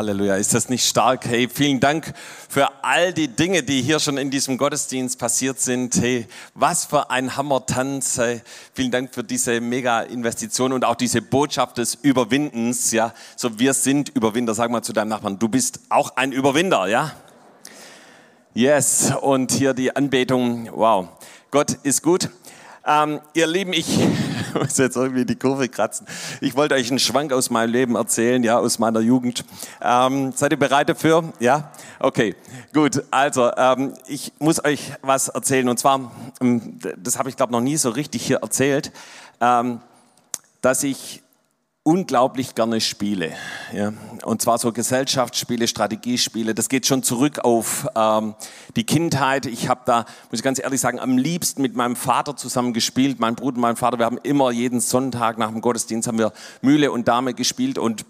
Halleluja. Ist das nicht stark? Hey, vielen Dank für all die Dinge, die hier schon in diesem Gottesdienst passiert sind. Hey, was für ein Hammertanz. Hey, vielen Dank für diese mega Investition und auch diese Botschaft des Überwindens. Ja, so wir sind Überwinder. Sag mal zu deinem Nachbarn, du bist auch ein Überwinder, ja? Yes. Und hier die Anbetung. Wow. Gott ist gut. Ähm, ihr Lieben, ich muss jetzt irgendwie die Kurve kratzen. Ich wollte euch einen Schwank aus meinem Leben erzählen, ja, aus meiner Jugend. Ähm, seid ihr bereit dafür? Ja? Okay, gut. Also, ähm, ich muss euch was erzählen. Und zwar, ähm, das habe ich glaube noch nie so richtig hier erzählt, ähm, dass ich unglaublich gerne spiele. Ja. Und zwar so Gesellschaftsspiele, Strategiespiele. Das geht schon zurück auf ähm, die Kindheit. Ich habe da, muss ich ganz ehrlich sagen, am liebsten mit meinem Vater zusammen gespielt. Mein Bruder und mein Vater, wir haben immer jeden Sonntag nach dem Gottesdienst haben wir Mühle und Dame gespielt und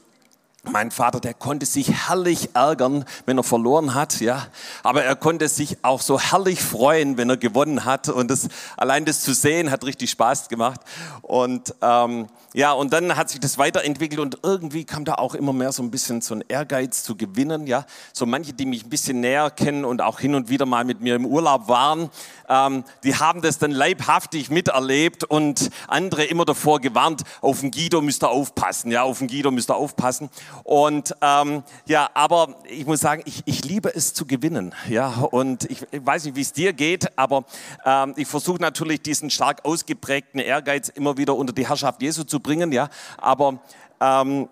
mein Vater, der konnte sich herrlich ärgern, wenn er verloren hat, ja. Aber er konnte sich auch so herrlich freuen, wenn er gewonnen hat. Und das, allein das zu sehen, hat richtig Spaß gemacht. Und ähm, ja, und dann hat sich das weiterentwickelt und irgendwie kam da auch immer mehr so ein bisschen so ein Ehrgeiz zu gewinnen, ja. So manche, die mich ein bisschen näher kennen und auch hin und wieder mal mit mir im Urlaub waren, ähm, die haben das dann leibhaftig miterlebt und andere immer davor gewarnt, auf den Guido müsst ihr aufpassen, ja, auf den Guido müsst ihr aufpassen. Und ähm, ja, aber ich muss sagen, ich, ich liebe es zu gewinnen. Ja, und ich, ich weiß nicht, wie es dir geht, aber ähm, ich versuche natürlich diesen stark ausgeprägten Ehrgeiz immer wieder unter die Herrschaft Jesu zu bringen. Ja, aber ähm,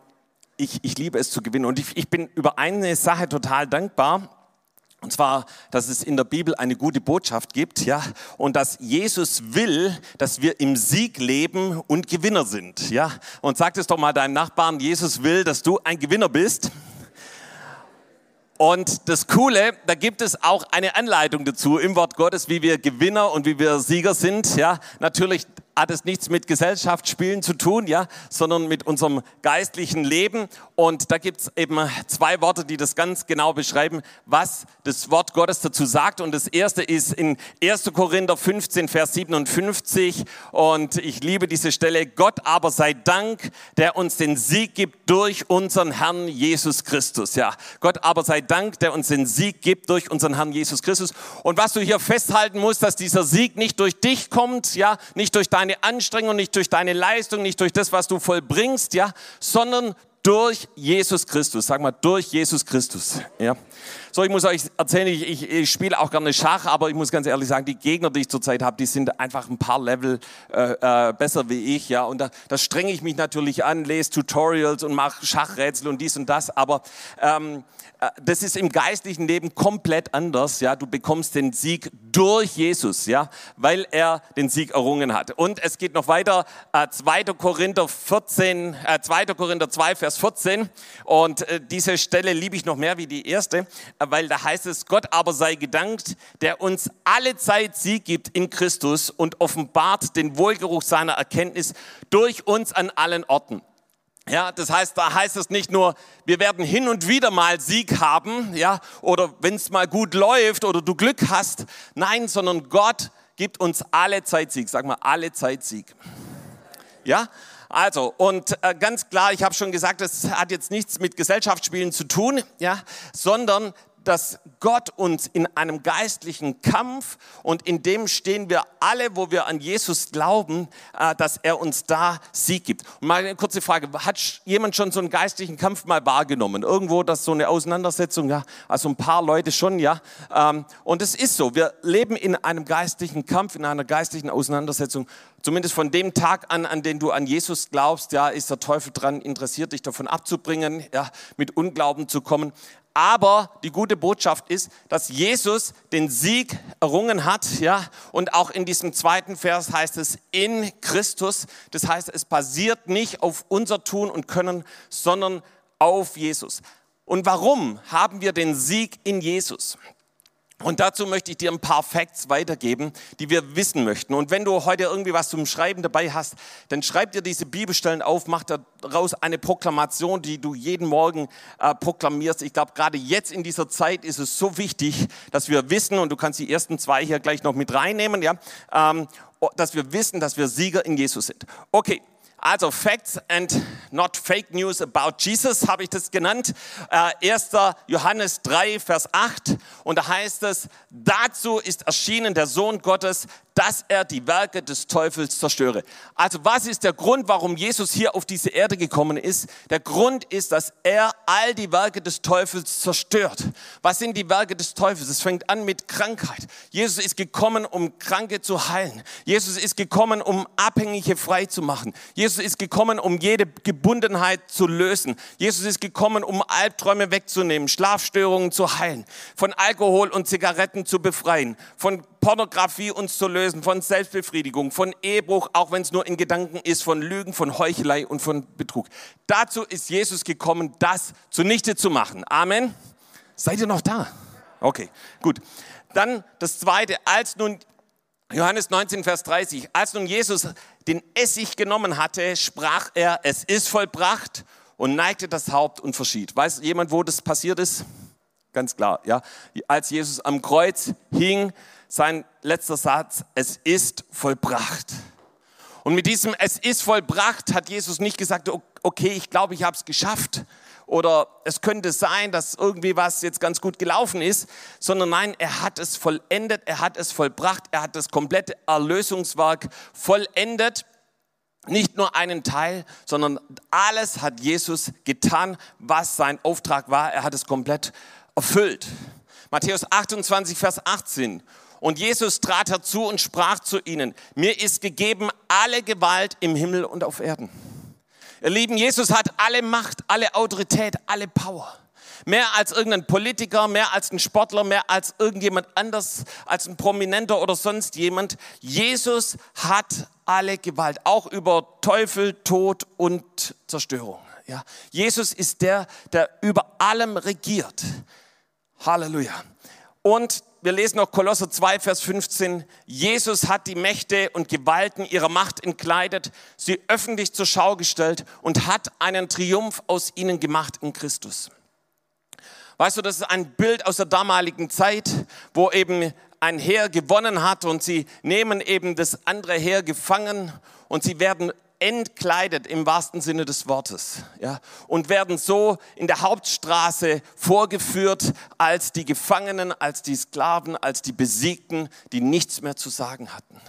ich, ich liebe es zu gewinnen. Und ich, ich bin über eine Sache total dankbar. Und zwar, dass es in der Bibel eine gute Botschaft gibt, ja, und dass Jesus will, dass wir im Sieg leben und Gewinner sind, ja. Und sag es doch mal deinem Nachbarn, Jesus will, dass du ein Gewinner bist. Und das Coole, da gibt es auch eine Anleitung dazu im Wort Gottes, wie wir Gewinner und wie wir Sieger sind. Ja, natürlich hat es nichts mit Gesellschaftsspielen zu tun, ja, sondern mit unserem geistlichen Leben. Und da gibt es eben zwei Worte, die das ganz genau beschreiben, was das Wort Gottes dazu sagt. Und das erste ist in 1. Korinther 15, Vers 57. Und ich liebe diese Stelle. Gott aber sei Dank, der uns den Sieg gibt durch unseren Herrn Jesus Christus. Ja, Gott aber sei Dank, der uns den Sieg gibt durch unseren Herrn Jesus Christus. Und was du hier festhalten musst, dass dieser Sieg nicht durch dich kommt, ja, nicht durch deine deine Anstrengung, nicht durch deine Leistung, nicht durch das, was du vollbringst, ja, sondern durch Jesus Christus. Sag mal, durch Jesus Christus. Ja. So, ich muss euch erzählen, ich, ich, ich spiele auch gerne Schach, aber ich muss ganz ehrlich sagen, die Gegner, die ich zurzeit habe, die sind einfach ein paar Level äh, äh, besser wie ich. Ja. Und da, da strenge ich mich natürlich an, lese Tutorials und mache Schachrätsel und dies und das. Aber ähm, äh, das ist im geistlichen Leben komplett anders. Ja, du bekommst den Sieg durch Jesus, ja, weil er den Sieg errungen hat. Und es geht noch weiter. Äh, 2. Korinther 14, äh, 2. Korinther 2, Vers 14. Und äh, diese Stelle liebe ich noch mehr wie die erste, weil da heißt es: Gott aber sei gedankt, der uns alle Zeit Sieg gibt in Christus und offenbart den Wohlgeruch seiner Erkenntnis durch uns an allen Orten. Ja, das heißt, da heißt es nicht nur, wir werden hin und wieder mal Sieg haben, ja, oder wenn es mal gut läuft oder du Glück hast. Nein, sondern Gott gibt uns alle Zeit Sieg. Sag mal, alle Zeit Sieg. Ja, also, und äh, ganz klar, ich habe schon gesagt, das hat jetzt nichts mit Gesellschaftsspielen zu tun, ja, sondern dass Gott uns in einem geistlichen Kampf und in dem stehen wir alle, wo wir an Jesus glauben, äh, dass er uns da Sieg gibt. Und mal eine kurze Frage, hat jemand schon so einen geistlichen Kampf mal wahrgenommen? Irgendwo, das so eine Auseinandersetzung, ja, also ein paar Leute schon, ja. Ähm, und es ist so, wir leben in einem geistlichen Kampf, in einer geistlichen Auseinandersetzung. Zumindest von dem Tag an, an den du an Jesus glaubst, ja, ist der Teufel dran interessiert, dich davon abzubringen, ja, mit Unglauben zu kommen. Aber die gute Botschaft ist, dass Jesus den Sieg errungen hat, ja. Und auch in diesem zweiten Vers heißt es in Christus. Das heißt, es basiert nicht auf unser Tun und Können, sondern auf Jesus. Und warum haben wir den Sieg in Jesus? Und dazu möchte ich dir ein paar Facts weitergeben, die wir wissen möchten. Und wenn du heute irgendwie was zum Schreiben dabei hast, dann schreib dir diese Bibelstellen auf, mach daraus eine Proklamation, die du jeden Morgen äh, proklamierst. Ich glaube, gerade jetzt in dieser Zeit ist es so wichtig, dass wir wissen, und du kannst die ersten zwei hier gleich noch mit reinnehmen, ja, ähm, dass wir wissen, dass wir Sieger in Jesus sind. Okay, Also Facts and not Fake News about Jesus habe ich das genannt. Äh, 1. Johannes 3, Vers 8. Und da heißt es, dazu ist erschienen der Sohn Gottes, dass er die Werke des Teufels zerstöre. Also was ist der Grund, warum Jesus hier auf diese Erde gekommen ist? Der Grund ist, dass er all die Werke des Teufels zerstört. Was sind die Werke des Teufels? Es fängt an mit Krankheit. Jesus ist gekommen, um Kranke zu heilen. Jesus ist gekommen, um Abhängige frei zu machen. Jesus ist gekommen, um jede Gebundenheit zu lösen. Jesus ist gekommen, um Albträume wegzunehmen, Schlafstörungen zu heilen, von Alkohol und Zigaretten zu befreien, von Pornografie uns zu lösen, von Selbstbefriedigung, von Ehebruch, auch wenn es nur in Gedanken ist, von Lügen, von Heuchelei und von Betrug. Dazu ist Jesus gekommen, das zunichte zu machen. Amen. Seid ihr noch da? Okay, gut. Dann das zweite, als nun Johannes 19, Vers 30, als nun Jesus den Essig genommen hatte, sprach er, es ist vollbracht und neigte das Haupt und verschied. Weiß jemand, wo das passiert ist? Ganz klar, ja. Als Jesus am Kreuz hing, sein letzter Satz, es ist vollbracht. Und mit diesem Es ist vollbracht hat Jesus nicht gesagt, okay, ich glaube, ich habe es geschafft oder es könnte sein, dass irgendwie was jetzt ganz gut gelaufen ist, sondern nein, er hat es vollendet, er hat es vollbracht, er hat das komplette Erlösungswerk vollendet. Nicht nur einen Teil, sondern alles hat Jesus getan, was sein Auftrag war. Er hat es komplett erfüllt. Matthäus 28, Vers 18. Und Jesus trat herzu und sprach zu ihnen, mir ist gegeben alle Gewalt im Himmel und auf Erden. Ihr Lieben, Jesus hat alle Macht, alle Autorität, alle Power. Mehr als irgendein Politiker, mehr als ein Sportler, mehr als irgendjemand anders, als ein Prominenter oder sonst jemand. Jesus hat alle Gewalt, auch über Teufel, Tod und Zerstörung. Ja. Jesus ist der, der über allem regiert. Halleluja. Und wir lesen noch Kolosser 2, Vers 15. Jesus hat die Mächte und Gewalten ihrer Macht entkleidet, sie öffentlich zur Schau gestellt und hat einen Triumph aus ihnen gemacht in Christus. Weißt du, das ist ein Bild aus der damaligen Zeit, wo eben ein Heer gewonnen hat und sie nehmen eben das andere Heer gefangen und sie werden entkleidet im wahrsten Sinne des Wortes ja, und werden so in der Hauptstraße vorgeführt als die Gefangenen, als die Sklaven, als die Besiegten, die nichts mehr zu sagen hatten.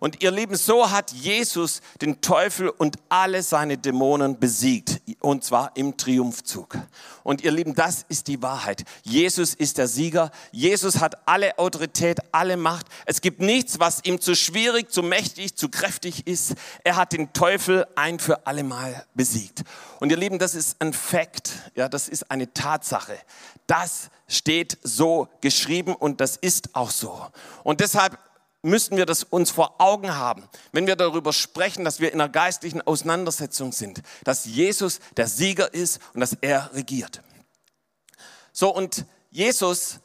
Und ihr Lieben, so hat Jesus den Teufel und alle seine Dämonen besiegt. Und zwar im Triumphzug. Und ihr Lieben, das ist die Wahrheit. Jesus ist der Sieger. Jesus hat alle Autorität, alle Macht. Es gibt nichts, was ihm zu schwierig, zu mächtig, zu kräftig ist. Er hat den Teufel ein für alle Mal besiegt. Und ihr Lieben, das ist ein Fakt. Ja, das ist eine Tatsache. Das steht so geschrieben und das ist auch so. Und deshalb müssen wir das uns vor Augen haben, wenn wir darüber sprechen, dass wir in einer geistlichen Auseinandersetzung sind, dass Jesus der Sieger ist und dass er regiert. So, und Jesus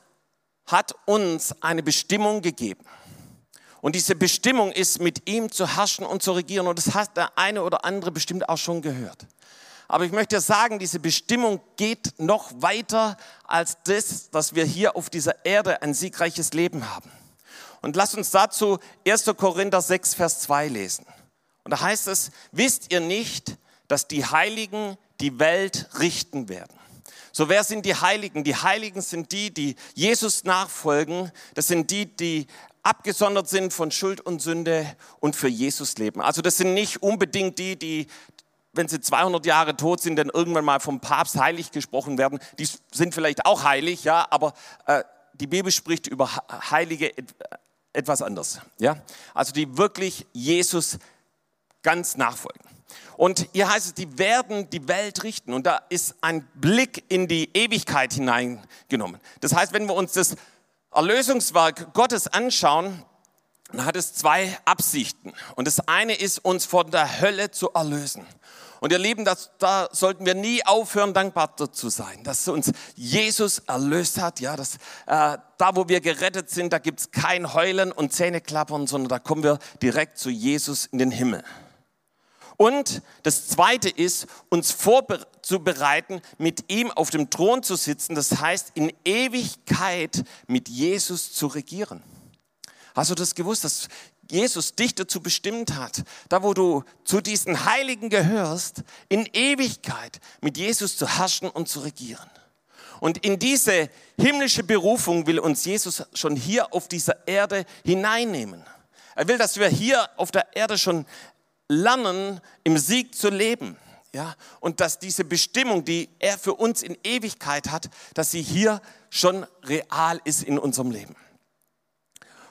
hat uns eine Bestimmung gegeben. Und diese Bestimmung ist, mit ihm zu herrschen und zu regieren. Und das hat der eine oder andere bestimmt auch schon gehört. Aber ich möchte sagen, diese Bestimmung geht noch weiter als das, dass wir hier auf dieser Erde ein siegreiches Leben haben. Und lasst uns dazu 1. Korinther 6, Vers 2 lesen. Und da heißt es, wisst ihr nicht, dass die Heiligen die Welt richten werden? So, wer sind die Heiligen? Die Heiligen sind die, die Jesus nachfolgen. Das sind die, die abgesondert sind von Schuld und Sünde und für Jesus leben. Also das sind nicht unbedingt die, die, wenn sie 200 Jahre tot sind, dann irgendwann mal vom Papst heilig gesprochen werden. Die sind vielleicht auch heilig, ja, aber äh, die Bibel spricht über Heilige etwas anders. Ja? Also die wirklich Jesus ganz nachfolgen. Und hier heißt es, die werden die Welt richten. Und da ist ein Blick in die Ewigkeit hineingenommen. Das heißt, wenn wir uns das Erlösungswerk Gottes anschauen, dann hat es zwei Absichten. Und das eine ist, uns von der Hölle zu erlösen. Und ihr Lieben, das, da sollten wir nie aufhören, dankbar zu sein, dass uns Jesus erlöst hat. Ja, dass, äh, da, wo wir gerettet sind, da gibt's kein Heulen und Zähneklappern, sondern da kommen wir direkt zu Jesus in den Himmel. Und das Zweite ist, uns vorzubereiten, mit ihm auf dem Thron zu sitzen. Das heißt, in Ewigkeit mit Jesus zu regieren. Hast du das gewusst, dass Jesus dich dazu bestimmt hat, da wo du zu diesen Heiligen gehörst, in Ewigkeit mit Jesus zu herrschen und zu regieren. Und in diese himmlische Berufung will uns Jesus schon hier auf dieser Erde hineinnehmen. Er will, dass wir hier auf der Erde schon lernen, im Sieg zu leben. Ja, und dass diese Bestimmung, die er für uns in Ewigkeit hat, dass sie hier schon real ist in unserem Leben.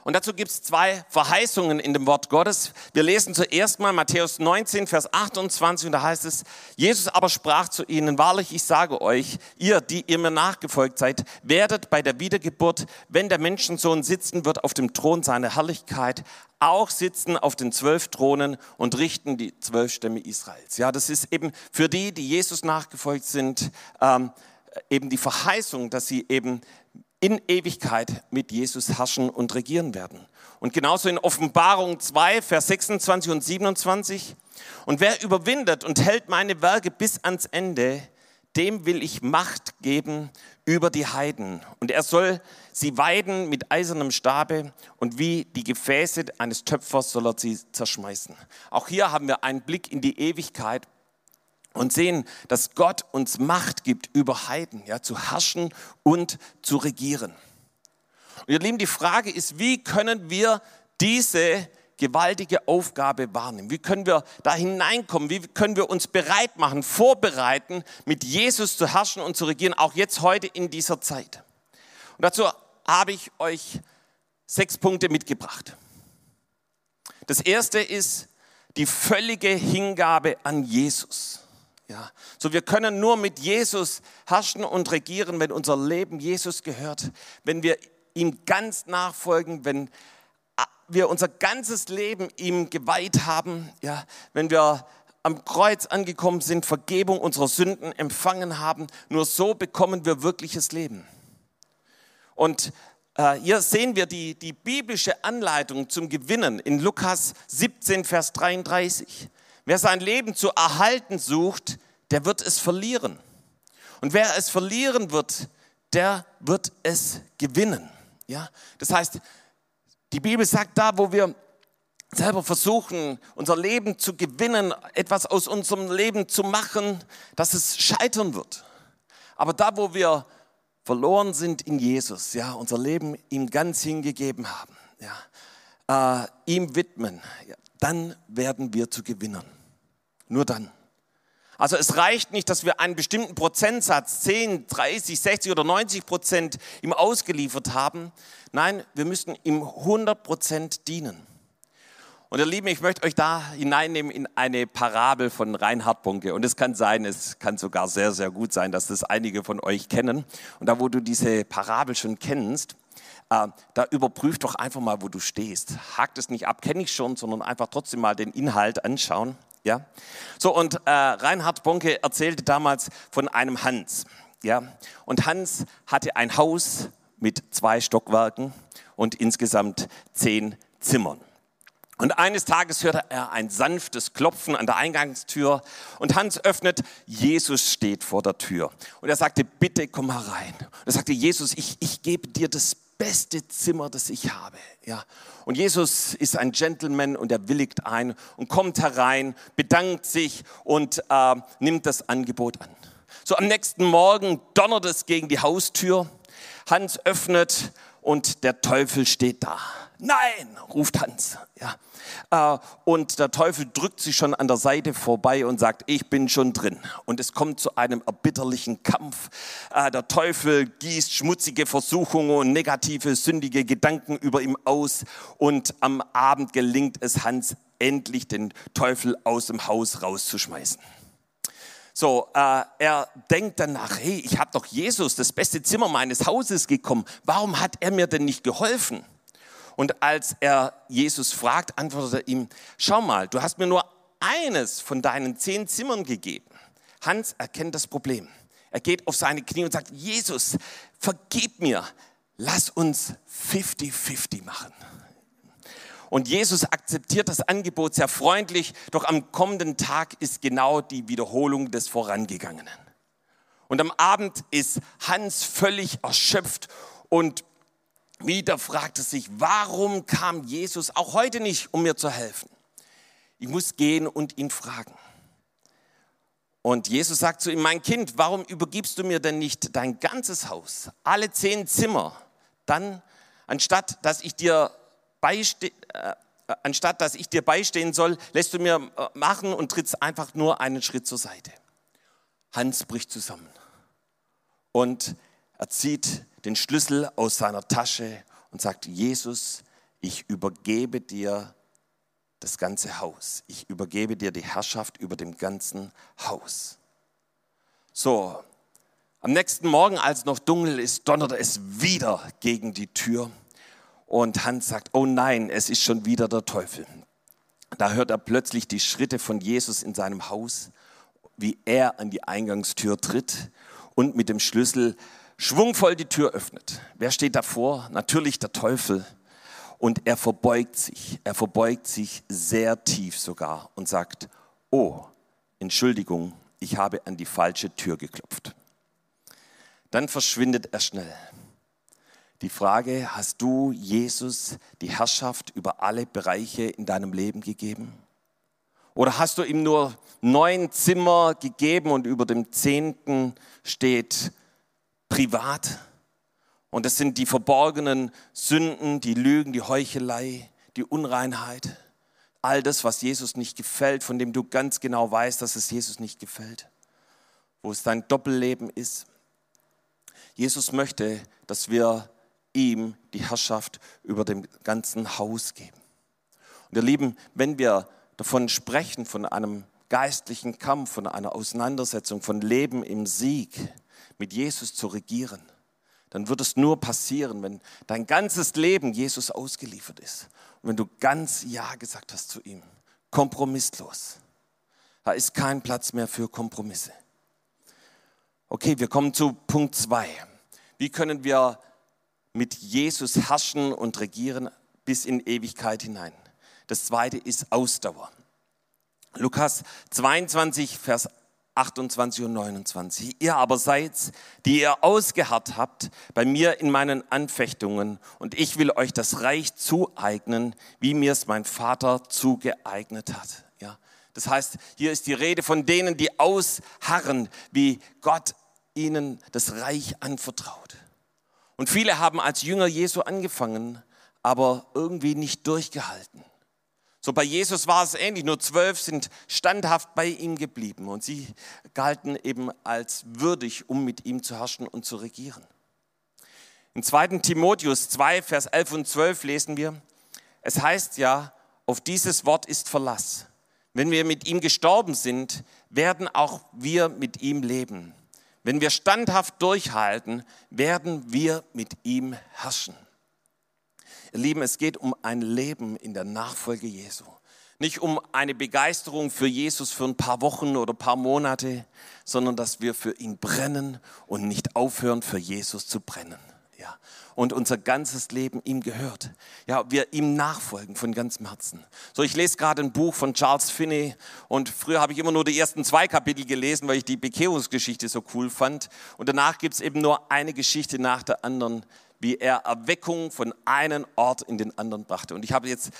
Und dazu gibt es zwei Verheißungen in dem Wort Gottes. Wir lesen zuerst mal Matthäus 19, Vers 28 und da heißt es, Jesus aber sprach zu ihnen, wahrlich, ich sage euch, ihr, die ihr mir nachgefolgt seid, werdet bei der Wiedergeburt, wenn der Menschensohn sitzen wird auf dem Thron seiner Herrlichkeit, auch sitzen auf den zwölf Thronen und richten die zwölf Stämme Israels. Ja, das ist eben für die, die Jesus nachgefolgt sind, ähm, eben die Verheißung, dass sie eben in Ewigkeit mit Jesus herrschen und regieren werden. Und genauso in Offenbarung 2, Vers 26 und 27. Und wer überwindet und hält meine Werke bis ans Ende, dem will ich Macht geben über die Heiden. Und er soll sie weiden mit eisernem Stabe und wie die Gefäße eines Töpfers soll er sie zerschmeißen. Auch hier haben wir einen Blick in die Ewigkeit und sehen, dass Gott uns Macht gibt über Heiden, ja, zu herrschen und zu regieren. Und ihr Lieben, die Frage ist, wie können wir diese gewaltige Aufgabe wahrnehmen? Wie können wir da hineinkommen? Wie können wir uns bereit machen, vorbereiten, mit Jesus zu herrschen und zu regieren, auch jetzt heute in dieser Zeit? Und dazu habe ich euch sechs Punkte mitgebracht. Das erste ist die völlige Hingabe an Jesus. Ja, so wir können nur mit Jesus herrschen und regieren, wenn unser Leben Jesus gehört, wenn wir ihm ganz nachfolgen, wenn wir unser ganzes Leben ihm geweiht haben, ja, wenn wir am Kreuz angekommen sind, Vergebung unserer Sünden empfangen haben, nur so bekommen wir wirkliches Leben. Und äh, hier sehen wir die, die biblische Anleitung zum Gewinnen in Lukas 17, Vers 33. Wer sein Leben zu erhalten sucht, der wird es verlieren. Und wer es verlieren wird, der wird es gewinnen. Ja? Das heißt, die Bibel sagt da, wo wir selber versuchen, unser Leben zu gewinnen, etwas aus unserem Leben zu machen, dass es scheitern wird. Aber da, wo wir verloren sind in Jesus, ja, unser Leben ihm ganz hingegeben haben, ja, äh, ihm widmen, ja, dann werden wir zu Gewinnern. Nur dann. Also es reicht nicht, dass wir einen bestimmten Prozentsatz, 10, 30, 60 oder 90 Prozent ihm ausgeliefert haben. Nein, wir müssen ihm 100 Prozent dienen. Und ihr Lieben, ich möchte euch da hineinnehmen in eine Parabel von Reinhard Bonke. Und es kann sein, es kann sogar sehr, sehr gut sein, dass das einige von euch kennen. Und da, wo du diese Parabel schon kennst, äh, da überprüf doch einfach mal, wo du stehst. Hakt es nicht ab, kenne ich schon, sondern einfach trotzdem mal den Inhalt anschauen. Ja? So, und äh, Reinhard Bonke erzählte damals von einem Hans. Ja? Und Hans hatte ein Haus mit zwei Stockwerken und insgesamt zehn Zimmern. Und eines Tages hörte er ein sanftes Klopfen an der Eingangstür und Hans öffnet, Jesus steht vor der Tür. Und er sagte, bitte komm herein. Und er sagte, Jesus, ich, ich gebe dir das beste Zimmer, das ich habe. Ja. Und Jesus ist ein Gentleman und er willigt ein und kommt herein, bedankt sich und äh, nimmt das Angebot an. So am nächsten Morgen donnert es gegen die Haustür. Hans öffnet und der Teufel steht da. Nein, ruft Hans. Ja. Äh, und der Teufel drückt sich schon an der Seite vorbei und sagt, ich bin schon drin. Und es kommt zu einem erbitterlichen Kampf. Äh, der Teufel gießt schmutzige Versuchungen und negative, sündige Gedanken über ihm aus. Und am Abend gelingt es Hans endlich, den Teufel aus dem Haus rauszuschmeißen. So, äh, er denkt danach, hey, ich habe doch Jesus, das beste Zimmer meines Hauses gekommen. Warum hat er mir denn nicht geholfen? Und als er Jesus fragt, antwortet er ihm, schau mal, du hast mir nur eines von deinen zehn Zimmern gegeben. Hans erkennt das Problem. Er geht auf seine Knie und sagt, Jesus, vergib mir, lass uns 50-50 machen. Und Jesus akzeptiert das Angebot sehr freundlich, doch am kommenden Tag ist genau die Wiederholung des Vorangegangenen. Und am Abend ist Hans völlig erschöpft und wieder fragt er sich, warum kam Jesus auch heute nicht, um mir zu helfen? Ich muss gehen und ihn fragen. Und Jesus sagt zu ihm, mein Kind, warum übergibst du mir denn nicht dein ganzes Haus, alle zehn Zimmer? Dann, anstatt dass ich dir anstatt dass ich dir beistehen soll, lässt du mir äh, machen und trittst einfach nur einen Schritt zur Seite. Hans bricht zusammen und er zieht den Schlüssel aus seiner Tasche und sagt, Jesus, ich übergebe dir das ganze Haus. Ich übergebe dir die Herrschaft über dem ganzen Haus. So, am nächsten Morgen, als noch dunkel ist, donnert es wieder gegen die Tür. Und Hans sagt, oh nein, es ist schon wieder der Teufel. Da hört er plötzlich die Schritte von Jesus in seinem Haus, wie er an die Eingangstür tritt und mit dem Schlüssel schwungvoll die Tür öffnet. Wer steht davor? Natürlich der Teufel. Und er verbeugt sich, er verbeugt sich sehr tief sogar und sagt, oh, Entschuldigung, ich habe an die falsche Tür geklopft. Dann verschwindet er schnell. Die Frage, hast du Jesus die Herrschaft über alle Bereiche in deinem Leben gegeben? Oder hast du ihm nur neun Zimmer gegeben und über dem zehnten steht privat? Und das sind die verborgenen Sünden, die Lügen, die Heuchelei, die Unreinheit. All das, was Jesus nicht gefällt, von dem du ganz genau weißt, dass es Jesus nicht gefällt. Wo es dein Doppelleben ist. Jesus möchte, dass wir ihm die Herrschaft über dem ganzen Haus geben. Und ihr Lieben, wenn wir davon sprechen, von einem geistlichen Kampf, von einer Auseinandersetzung, von Leben im Sieg, mit Jesus zu regieren, dann wird es nur passieren, wenn dein ganzes Leben Jesus ausgeliefert ist. Und wenn du ganz Ja gesagt hast zu ihm. Kompromisslos. Da ist kein Platz mehr für Kompromisse. Okay, wir kommen zu Punkt 2. Wie können wir mit Jesus herrschen und regieren bis in Ewigkeit hinein? Das zweite ist Ausdauer. Lukas 22, Vers 28 und 29. Ihr aber seid, die ihr ausgeharrt habt bei mir in meinen Anfechtungen und ich will euch das Reich zueignen, wie mir es mein Vater zugeeignet hat. Ja, das heißt, hier ist die Rede von denen, die ausharren, wie Gott ihnen das Reich anvertraut. Und viele haben als Jünger Jesu angefangen, aber irgendwie nicht durchgehalten. So bei Jesus war es ähnlich, nur zwölf sind standhaft bei ihm geblieben und sie galten eben als würdig, um mit ihm zu herrschen und zu regieren. In 2. Timotheus 2, Vers 11 und 12 lesen wir, es heißt ja, auf dieses Wort ist Verlass. Wenn wir mit ihm gestorben sind, werden auch wir mit ihm leben. Wenn wir standhaft durchhalten, werden wir mit ihm herrschen. Ihr Lieben, es geht um ein Leben in der Nachfolge Jesu. Nicht um eine Begeisterung für Jesus für ein paar Wochen oder paar Monate, sondern dass wir für ihn brennen und nicht aufhören, für Jesus zu brennen. Ja. Und unser ganzes Leben ihm gehört. Ja, wir ihm nachfolgen von ganzem Herzen. So, ich lese gerade ein Buch von Charles Finney und früher habe ich immer nur die ersten zwei Kapitel gelesen, weil ich die Bekehrungsgeschichte so cool fand. Und danach gibt es eben nur eine Geschichte nach der anderen, wie er Erweckung von einem Ort in den anderen brachte. Und ich habe jetzt äh,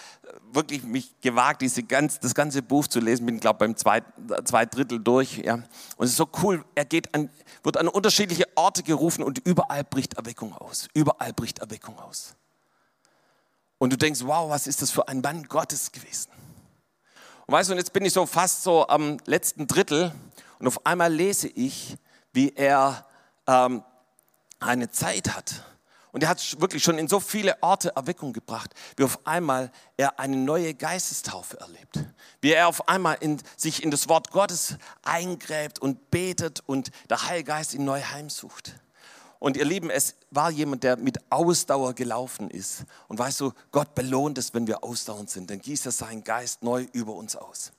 wirklich mich gewagt, diese ganz, das ganze Buch zu lesen, bin, glaube beim zwei, zwei Drittel durch. Ja. Und es ist so cool, er geht an, wird an unterschiedliche Orte gerufen und überall bricht Erweckung aus. Überall bricht Erweckung aus. Und du denkst, wow, was ist das für ein Mann Gottes gewesen? Und weißt du, und jetzt bin ich so fast so am letzten Drittel und auf einmal lese ich, wie er ähm, eine Zeit hat, und er hat wirklich schon in so viele Orte Erweckung gebracht, wie auf einmal er eine neue Geistestaufe erlebt. Wie er auf einmal in, sich in das Wort Gottes eingräbt und betet und der Heilgeist ihn neu heimsucht. Und ihr Lieben, es war jemand, der mit Ausdauer gelaufen ist. Und weißt du, Gott belohnt es, wenn wir ausdauernd sind. Dann gießt er seinen Geist neu über uns aus.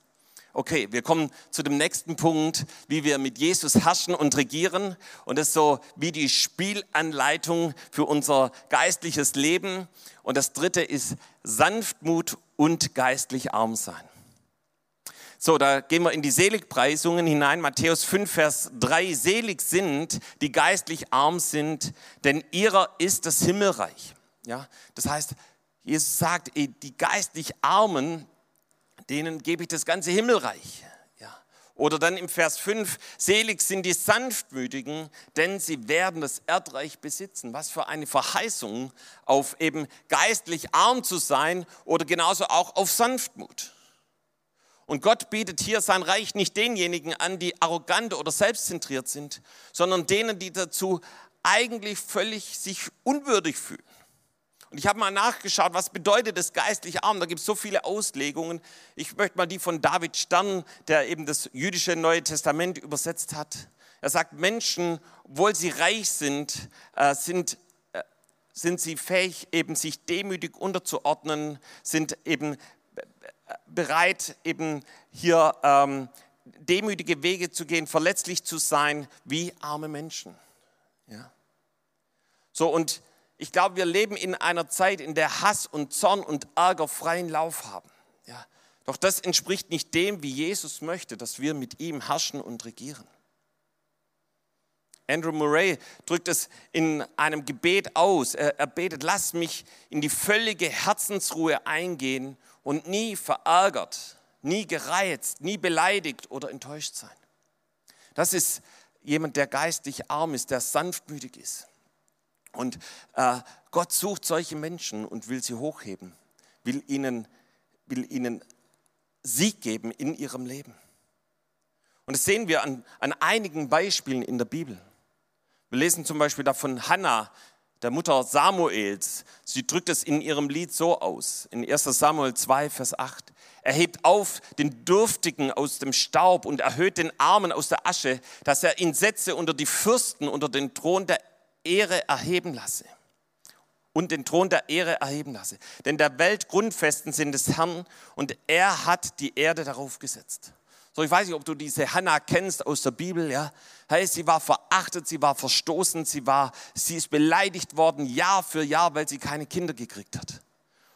Okay, wir kommen zu dem nächsten Punkt, wie wir mit Jesus herrschen und regieren. Und das ist so wie die Spielanleitung für unser geistliches Leben. Und das dritte ist Sanftmut und geistlich arm sein. So, da gehen wir in die Seligpreisungen hinein. Matthäus 5, Vers 3. Selig sind, die geistlich arm sind, denn ihrer ist das Himmelreich. Ja, das heißt, Jesus sagt, die geistlich Armen, denen gebe ich das ganze Himmelreich. Ja. Oder dann im Vers 5, selig sind die Sanftmütigen, denn sie werden das Erdreich besitzen. Was für eine Verheißung auf eben geistlich arm zu sein oder genauso auch auf Sanftmut. Und Gott bietet hier sein Reich nicht denjenigen an, die arrogant oder selbstzentriert sind, sondern denen, die dazu eigentlich völlig sich unwürdig fühlen. Und ich habe mal nachgeschaut, was bedeutet das geistlich arm? Da gibt es so viele Auslegungen. Ich möchte mal die von David Stern, der eben das jüdische Neue Testament übersetzt hat. Er sagt, Menschen, obwohl sie reich sind, äh, sind, äh, sind sie fähig, eben sich demütig unterzuordnen, sind eben äh, bereit, eben hier ähm, demütige Wege zu gehen, verletzlich zu sein, wie arme Menschen. Ja. So, und ich glaube, wir leben in einer Zeit, in der Hass und Zorn und Ärger freien Lauf haben. Ja. Doch das entspricht nicht dem, wie Jesus möchte, dass wir mit ihm herrschen und regieren. Andrew Murray drückt es in einem Gebet aus. Er, betet, lass mich in die völlige Herzensruhe eingehen und nie verärgert, nie gereizt, nie beleidigt oder enttäuscht sein. Das ist jemand, der geistig arm ist, der sanftmütig ist. Und äh, Gott sucht solche Menschen und will sie hochheben, will ihnen, will ihnen Sieg geben in ihrem Leben. Und das sehen wir an, an einigen Beispielen in der Bibel. Wir lesen zum Beispiel davon Hannah, der Mutter Samuels. Sie drückt es in ihrem Lied so aus, in 1 Samuel 2, Vers 8. Er hebt auf den Dürftigen aus dem Staub und erhöht den Armen aus der Asche, dass er ihn setze unter die Fürsten, unter den Thron der Ehre erheben lasse. Und den Thron der Ehre erheben lasse. Denn der Welt Grundfesten sind des Herrn und er hat die Erde darauf gesetzt. So, ich weiß nicht, ob du diese Hannah kennst aus der Bibel, ja. Hey, sie war verachtet, sie war verstoßen, sie war, sie ist beleidigt worden Jahr für Jahr, weil sie keine Kinder gekriegt hat.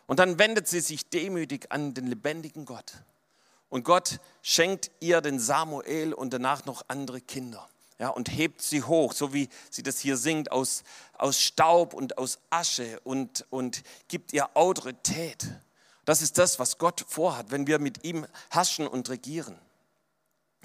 Und dann wendet sie sich demütig an den lebendigen Gott. Und Gott schenkt ihr den Samuel und danach noch andere Kinder ja, und hebt sie hoch, so wie sie das hier singt, aus, aus Staub und aus Asche und, und gibt ihr Autorität. Das ist das, was Gott vorhat, wenn wir mit ihm herrschen und regieren.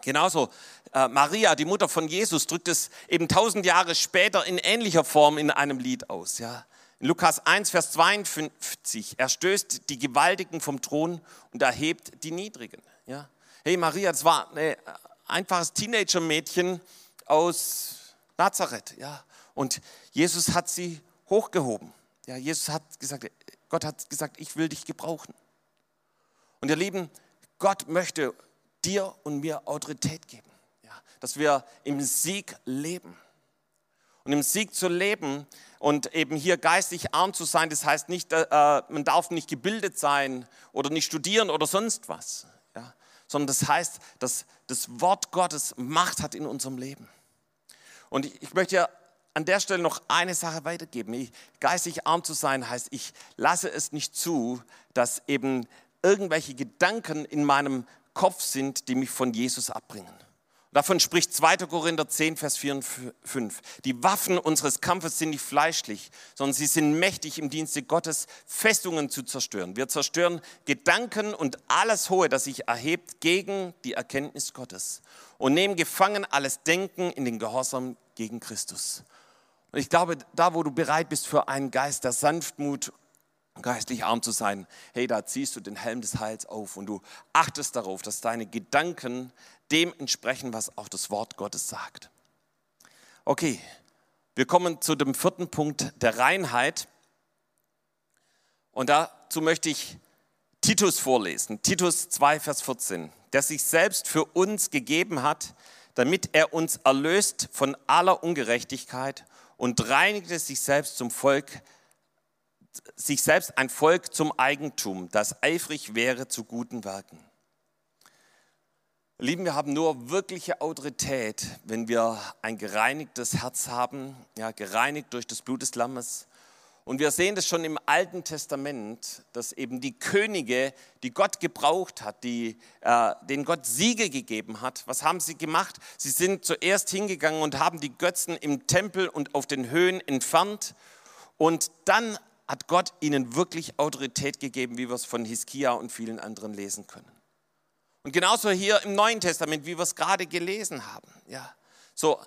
Genauso äh, Maria, die Mutter von Jesus, drückt es eben tausend Jahre später in ähnlicher Form in einem Lied aus. Ja. In Lukas 1, Vers 52, er stößt die Gewaltigen vom Thron und erhebt die Niedrigen. Ja. Hey Maria, das war ein einfaches Teenager-Mädchen, aus Nazareth. Ja. Und Jesus hat sie hochgehoben. Ja, Jesus hat gesagt, Gott hat gesagt, ich will dich gebrauchen. Und ihr Lieben, Gott möchte dir und mir Autorität geben, ja, dass wir im Sieg leben. Und im Sieg zu leben und eben hier geistig arm zu sein, das heißt nicht, äh, man darf nicht gebildet sein oder nicht studieren oder sonst was, ja, sondern das heißt, dass das Wort Gottes Macht hat in unserem Leben. Und ich, ich möchte ja an der Stelle noch eine Sache weitergeben. Ich, geistig arm zu sein heißt, ich lasse es nicht zu, dass eben irgendwelche Gedanken in meinem Kopf sind, die mich von Jesus abbringen. Davon spricht 2. Korinther 10, Vers 4 und 5. Die Waffen unseres Kampfes sind nicht fleischlich, sondern sie sind mächtig im Dienste Gottes, Festungen zu zerstören. Wir zerstören Gedanken und alles Hohe, das sich erhebt gegen die Erkenntnis Gottes und nehmen gefangen alles Denken in den Gehorsam gegen Christus. Und ich glaube, da wo du bereit bist für einen Geist der Sanftmut, geistlich arm zu sein, hey, da ziehst du den Helm des Heils auf und du achtest darauf, dass deine Gedanken dem entsprechen, was auch das Wort Gottes sagt. Okay, wir kommen zu dem vierten Punkt der Reinheit. Und dazu möchte ich Titus vorlesen. Titus 2, Vers 14 der sich selbst für uns gegeben hat, damit er uns erlöst von aller Ungerechtigkeit und reinigte sich selbst zum Volk, sich selbst ein Volk zum Eigentum, das eifrig wäre zu guten Werken. Lieben, wir haben nur wirkliche Autorität, wenn wir ein gereinigtes Herz haben, ja, gereinigt durch das Blut des Lammes und wir sehen das schon im Alten Testament, dass eben die Könige, die Gott gebraucht hat, die, äh, denen Gott Siege gegeben hat, was haben sie gemacht? Sie sind zuerst hingegangen und haben die Götzen im Tempel und auf den Höhen entfernt. Und dann hat Gott ihnen wirklich Autorität gegeben, wie wir es von Hiskia und vielen anderen lesen können. Und genauso hier im Neuen Testament, wie wir es gerade gelesen haben. Ja, so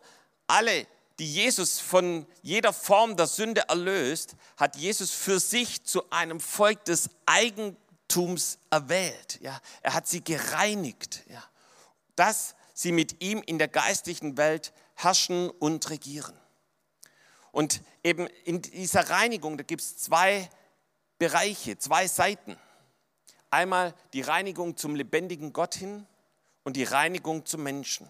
alle, die Jesus von jeder Form der Sünde erlöst, hat Jesus für sich zu einem Volk des Eigentums erwählt. Ja, er hat sie gereinigt, ja, dass sie mit ihm in der geistlichen Welt herrschen und regieren. Und eben in dieser Reinigung, da gibt es zwei Bereiche, zwei Seiten. Einmal die Reinigung zum lebendigen Gott hin und die Reinigung zum Menschen.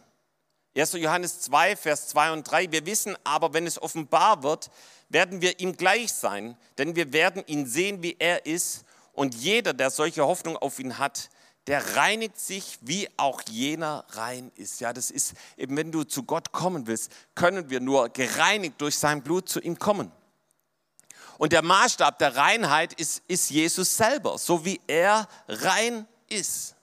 1. Johannes 2, Vers 2 und 3. Wir wissen aber, wenn es offenbar wird, werden wir ihm gleich sein, denn wir werden ihn sehen, wie er ist. Und jeder, der solche Hoffnung auf ihn hat, der reinigt sich, wie auch jener rein ist. Ja, das ist eben, wenn du zu Gott kommen willst, können wir nur gereinigt durch sein Blut zu ihm kommen. Und der Maßstab der Reinheit ist, ist Jesus selber, so wie er rein ist.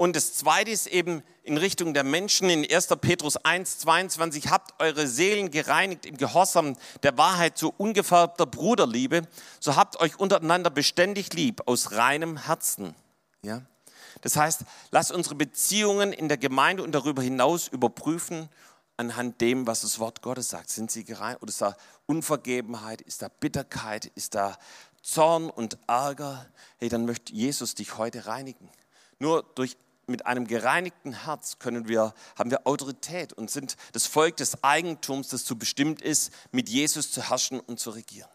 Und das Zweite ist eben in Richtung der Menschen in 1. Petrus 1, 22, habt eure Seelen gereinigt im Gehorsam der Wahrheit zu ungefärbter Bruderliebe, so habt euch untereinander beständig lieb aus reinem Herzen. Ja? Das heißt, lass unsere Beziehungen in der Gemeinde und darüber hinaus überprüfen anhand dem, was das Wort Gottes sagt. Sind sie gerein oder ist da Unvergebenheit, ist da Bitterkeit, ist da Zorn und Ärger? Hey, dann möchte Jesus dich heute reinigen. Nur durch mit einem gereinigten Herz können wir, haben wir Autorität und sind das Volk des Eigentums, das zu bestimmt ist, mit Jesus zu herrschen und zu regieren.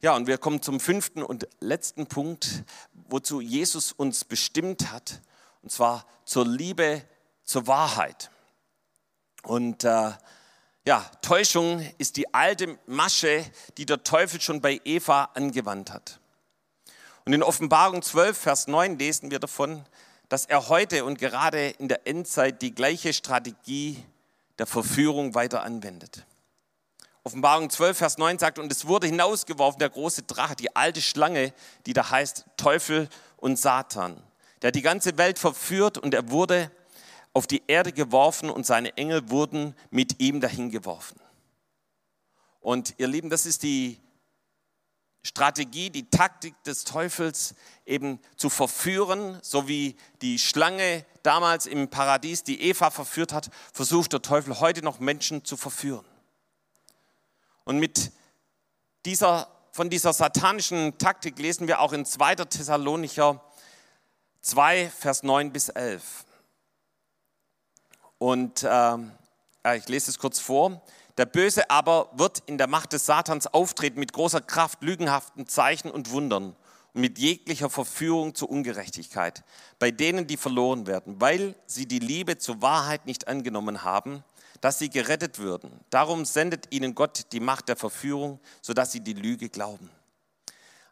Ja, und wir kommen zum fünften und letzten Punkt, wozu Jesus uns bestimmt hat, und zwar zur Liebe zur Wahrheit. Und äh, ja, Täuschung ist die alte Masche, die der Teufel schon bei Eva angewandt hat. Und in Offenbarung 12, Vers 9 lesen wir davon, dass er heute und gerade in der Endzeit die gleiche Strategie der Verführung weiter anwendet. Offenbarung 12, Vers 9 sagt, und es wurde hinausgeworfen, der große Drache, die alte Schlange, die da heißt Teufel und Satan, der die ganze Welt verführt und er wurde auf die Erde geworfen und seine Engel wurden mit ihm dahin geworfen. Und ihr Lieben, das ist die Strategie, die Taktik des Teufels eben zu verführen, so wie die Schlange damals im Paradies die Eva verführt hat, versucht der Teufel heute noch Menschen zu verführen. Und mit dieser, von dieser satanischen Taktik lesen wir auch in 2. Thessalonicher 2, Vers 9 bis 11. Und äh, ich lese es kurz vor. Der Böse aber wird in der Macht des Satans auftreten mit großer Kraft, lügenhaften Zeichen und Wundern und mit jeglicher Verführung zur Ungerechtigkeit, bei denen, die verloren werden, weil sie die Liebe zur Wahrheit nicht angenommen haben dass sie gerettet würden. Darum sendet ihnen Gott die Macht der Verführung, sodass sie die Lüge glauben.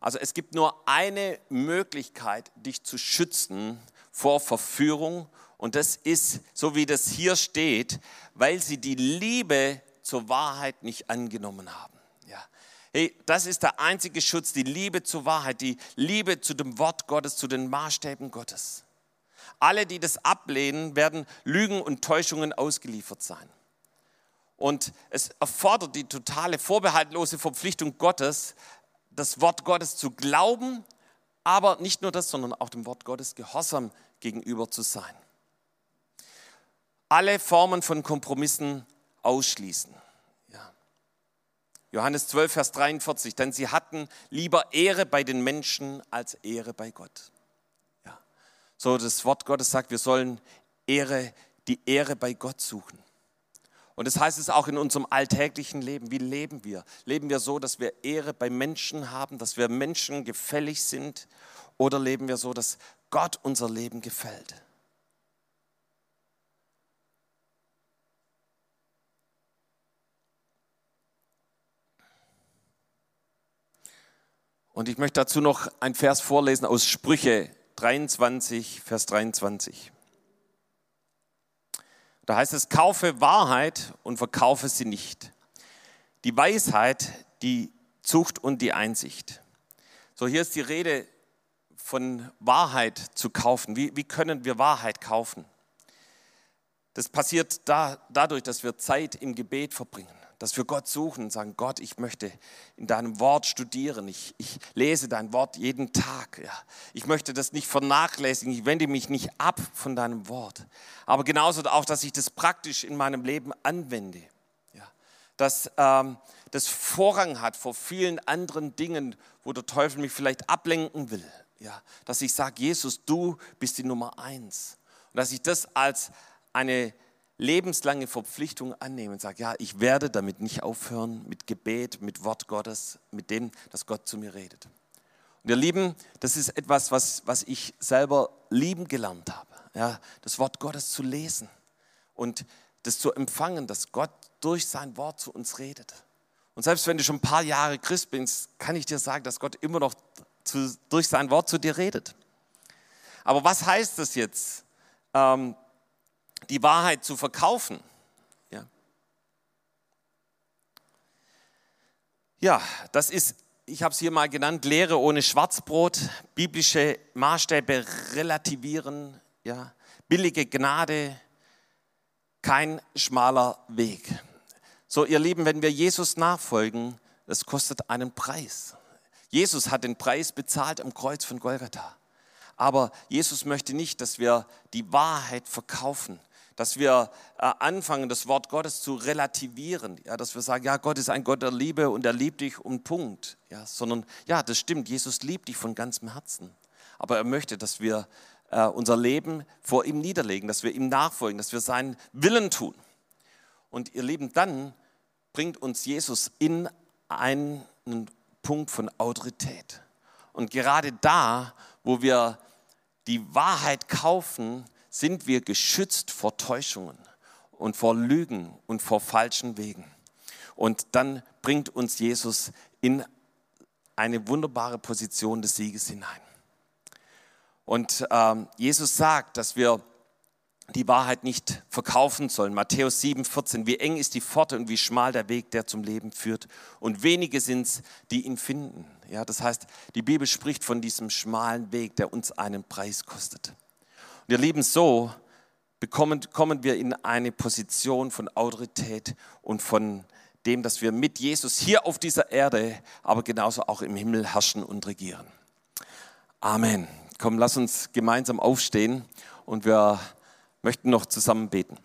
Also es gibt nur eine Möglichkeit, dich zu schützen vor Verführung und das ist, so wie das hier steht, weil sie die Liebe zur Wahrheit nicht angenommen haben. Ja. Hey, das ist der einzige Schutz, die Liebe zur Wahrheit, die Liebe zu dem Wort Gottes, zu den Maßstäben Gottes. Alle, die das ablehnen, werden Lügen und Täuschungen ausgeliefert sein. Und es erfordert die totale vorbehaltlose Verpflichtung Gottes, das Wort Gottes zu glauben, aber nicht nur das, sondern auch dem Wort Gottes gehorsam gegenüber zu sein. Alle Formen von Kompromissen ausschließen. Ja. Johannes 12, Vers 43, denn sie hatten lieber Ehre bei den Menschen als Ehre bei Gott. Ja. So das Wort Gottes sagt, wir sollen Ehre, die Ehre bei Gott suchen. Und das heißt es auch in unserem alltäglichen Leben. Wie leben wir? Leben wir so, dass wir Ehre bei Menschen haben, dass wir Menschen gefällig sind? Oder leben wir so, dass Gott unser Leben gefällt? Und ich möchte dazu noch ein Vers vorlesen aus Sprüche 23, Vers 23. Da heißt es, kaufe Wahrheit und verkaufe sie nicht. Die Weisheit, die Zucht und die Einsicht. So, hier ist die Rede von Wahrheit zu kaufen. Wie, wie können wir Wahrheit kaufen? Das passiert da, dadurch, dass wir Zeit im Gebet verbringen, dass wir Gott suchen und sagen, Gott, ich möchte in deinem Wort studieren. Ich, ich lese dein Wort jeden Tag. Ja. Ich möchte das nicht vernachlässigen. Ich wende mich nicht ab von deinem Wort. Aber genauso auch, dass ich das praktisch in meinem Leben anwende. Ja. Dass ähm, das Vorrang hat vor vielen anderen Dingen, wo der Teufel mich vielleicht ablenken will. Ja. Dass ich sage, Jesus, du bist die Nummer eins. Und dass ich das als eine lebenslange Verpflichtung annehme und sage, ja, ich werde damit nicht aufhören, mit Gebet, mit Wort Gottes, mit dem, dass Gott zu mir redet. Und ihr Lieben, das ist etwas, was, was ich selber lieben gelernt habe, ja, das Wort Gottes zu lesen und das zu empfangen, dass Gott durch sein Wort zu uns redet. Und selbst wenn du schon ein paar Jahre Christ bist, kann ich dir sagen, dass Gott immer noch zu, durch sein Wort zu dir redet. Aber was heißt das jetzt? Ähm, die Wahrheit zu verkaufen. Ja, ja das ist, ich habe es hier mal genannt, Lehre ohne Schwarzbrot, biblische Maßstäbe relativieren, ja, billige Gnade, kein schmaler Weg. So, ihr Lieben, wenn wir Jesus nachfolgen, das kostet einen Preis. Jesus hat den Preis bezahlt am Kreuz von Golgatha. Aber Jesus möchte nicht, dass wir die Wahrheit verkaufen, dass wir äh, anfangen, das Wort Gottes zu relativieren, ja, dass wir sagen, ja, Gott ist ein Gott der Liebe und er liebt dich um Punkt, ja, sondern ja, das stimmt, Jesus liebt dich von ganzem Herzen, aber er möchte, dass wir äh, unser Leben vor ihm niederlegen, dass wir ihm nachfolgen, dass wir seinen Willen tun. Und ihr Lieben, dann bringt uns Jesus in einen Punkt von Autorität. Und gerade da, wo wir die Wahrheit kaufen, sind wir geschützt vor Täuschungen und vor Lügen und vor falschen Wegen. Und dann bringt uns Jesus in eine wunderbare Position des Sieges hinein. Und ähm, Jesus sagt, dass wir die Wahrheit nicht verkaufen sollen. Matthäus 7, 14. Wie eng ist die Pforte und wie schmal der Weg, der zum Leben führt. Und wenige sind es, die ihn finden. Ja, das heißt, die Bibel spricht von diesem schmalen Weg, der uns einen Preis kostet. Ihr Lieben, so bekommen, kommen wir in eine Position von Autorität und von dem, dass wir mit Jesus hier auf dieser Erde, aber genauso auch im Himmel herrschen und regieren. Amen. Komm, lass uns gemeinsam aufstehen und wir möchten noch zusammen beten.